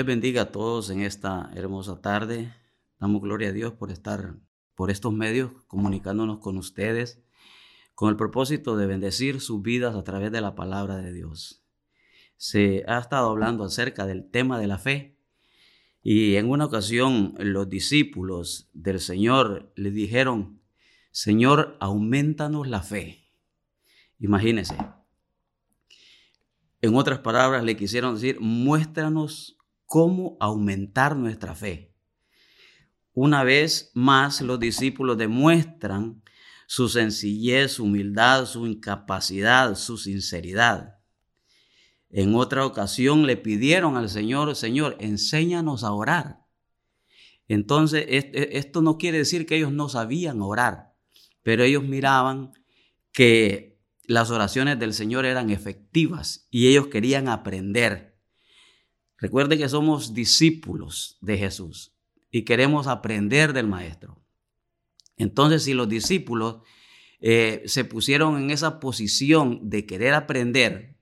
les bendiga a todos en esta hermosa tarde. Damos gloria a Dios por estar por estos medios comunicándonos con ustedes con el propósito de bendecir sus vidas a través de la palabra de Dios. Se ha estado hablando acerca del tema de la fe y en una ocasión los discípulos del Señor le dijeron, Señor, aumentanos la fe. Imagínense. En otras palabras, le quisieron decir, muéstranos cómo aumentar nuestra fe. Una vez más, los discípulos demuestran su sencillez, su humildad, su incapacidad, su sinceridad. En otra ocasión le pidieron al Señor, Señor, enséñanos a orar. Entonces, esto no quiere decir que ellos no sabían orar, pero ellos miraban que las oraciones del Señor eran efectivas y ellos querían aprender. Recuerde que somos discípulos de Jesús y queremos aprender del Maestro. Entonces, si los discípulos eh, se pusieron en esa posición de querer aprender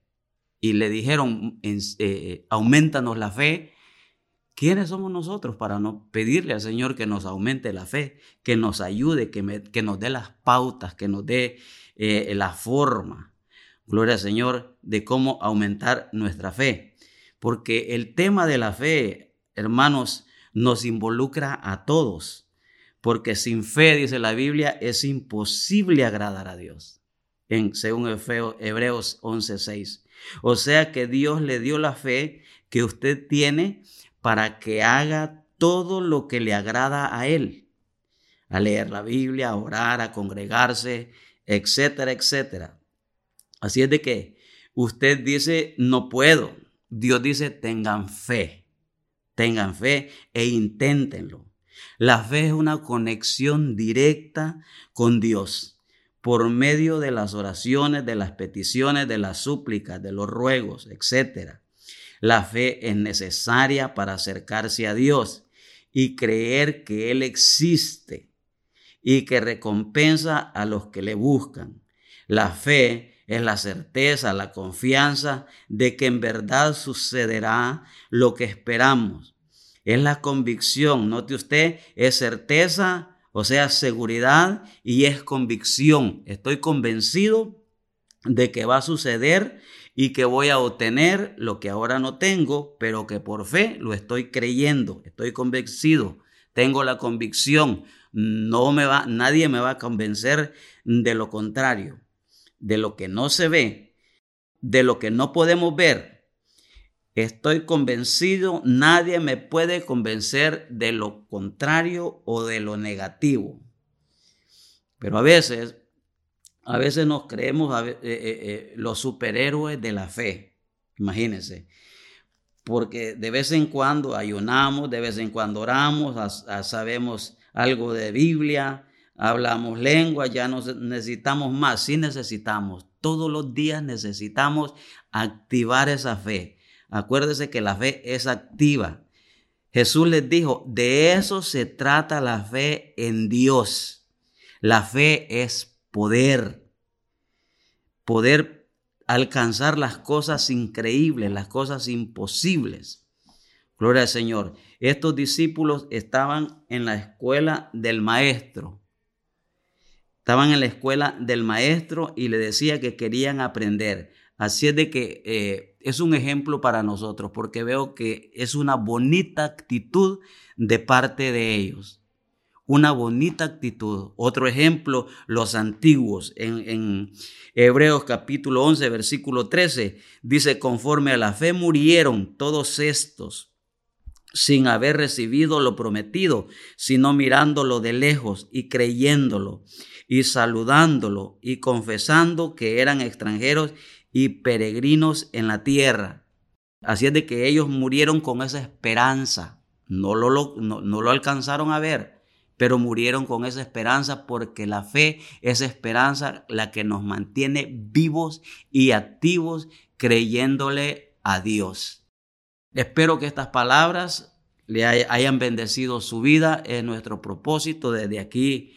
y le dijeron, eh, aumentanos la fe, ¿quiénes somos nosotros para no pedirle al Señor que nos aumente la fe, que nos ayude, que, nos dé las pautas, que nos dé eh, la forma, gloria al Señor, de cómo aumentar nuestra fe? Porque el tema de la fe, hermanos, nos involucra a todos, porque sin fe, dice la Biblia, es imposible agradar a Dios, en, según Hebreos 11:6. O sea que Dios le dio la fe que usted tiene para que haga todo lo que le agrada a Él, a leer la Biblia, a orar, a congregarse, etcétera, etcétera. Así es de que usted dice, no puedo. Dios dice, tengan fe. Tengan fe e inténtenlo. La fe es una conexión directa con Dios por medio de las oraciones, de las peticiones, de las súplicas, de los ruegos, etc. La fe es necesaria para acercarse a Dios y creer que Él existe y que recompensa a los que le buscan. La fe es la certeza, la confianza de que en verdad sucederá lo que esperamos. Es la convicción, note usted, es certeza, o sea, seguridad y es convicción. Estoy convencido de que va a suceder y que voy a obtener lo que ahora no tengo, pero que por fe lo estoy creyendo, estoy convencido, tengo la convicción, no me va, nadie me va a convencer de lo contrario de lo que no se ve, de lo que no podemos ver, estoy convencido, nadie me puede convencer de lo contrario o de lo negativo. Pero a veces, a veces nos creemos eh, eh, eh, los superhéroes de la fe, imagínense. Porque de vez en cuando ayunamos, de vez en cuando oramos, sabemos algo de Biblia, hablamos lengua, ya no necesitamos más, sí necesitamos. Todos los días necesitamos activar esa fe. Acuérdese que la fe es activa. Jesús les dijo, de eso se trata la fe en Dios. La fe es poder. Poder alcanzar las cosas increíbles, las cosas imposibles. Gloria al Señor. Estos discípulos estaban en la escuela del maestro. Estaban en la escuela del maestro y le decía que querían aprender. Así es de que eh, es un ejemplo para nosotros porque veo que es una bonita actitud de parte de ellos. Una bonita actitud. Otro ejemplo, los antiguos. En, en Hebreos capítulo 11, versículo 13, dice, conforme a la fe murieron todos estos sin haber recibido lo prometido, sino mirándolo de lejos y creyéndolo y saludándolo y confesando que eran extranjeros y peregrinos en la tierra. Así es de que ellos murieron con esa esperanza. No lo, no, no lo alcanzaron a ver, pero murieron con esa esperanza porque la fe es esperanza la que nos mantiene vivos y activos creyéndole a Dios. Espero que estas palabras le hayan bendecido su vida. Es nuestro propósito desde aquí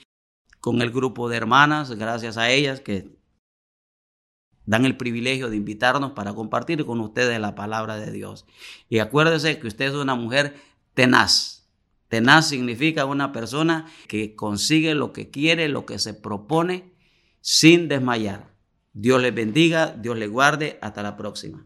con el grupo de hermanas, gracias a ellas que dan el privilegio de invitarnos para compartir con ustedes la palabra de Dios. Y acuérdese que usted es una mujer tenaz. Tenaz significa una persona que consigue lo que quiere, lo que se propone, sin desmayar. Dios les bendiga, Dios les guarde. Hasta la próxima.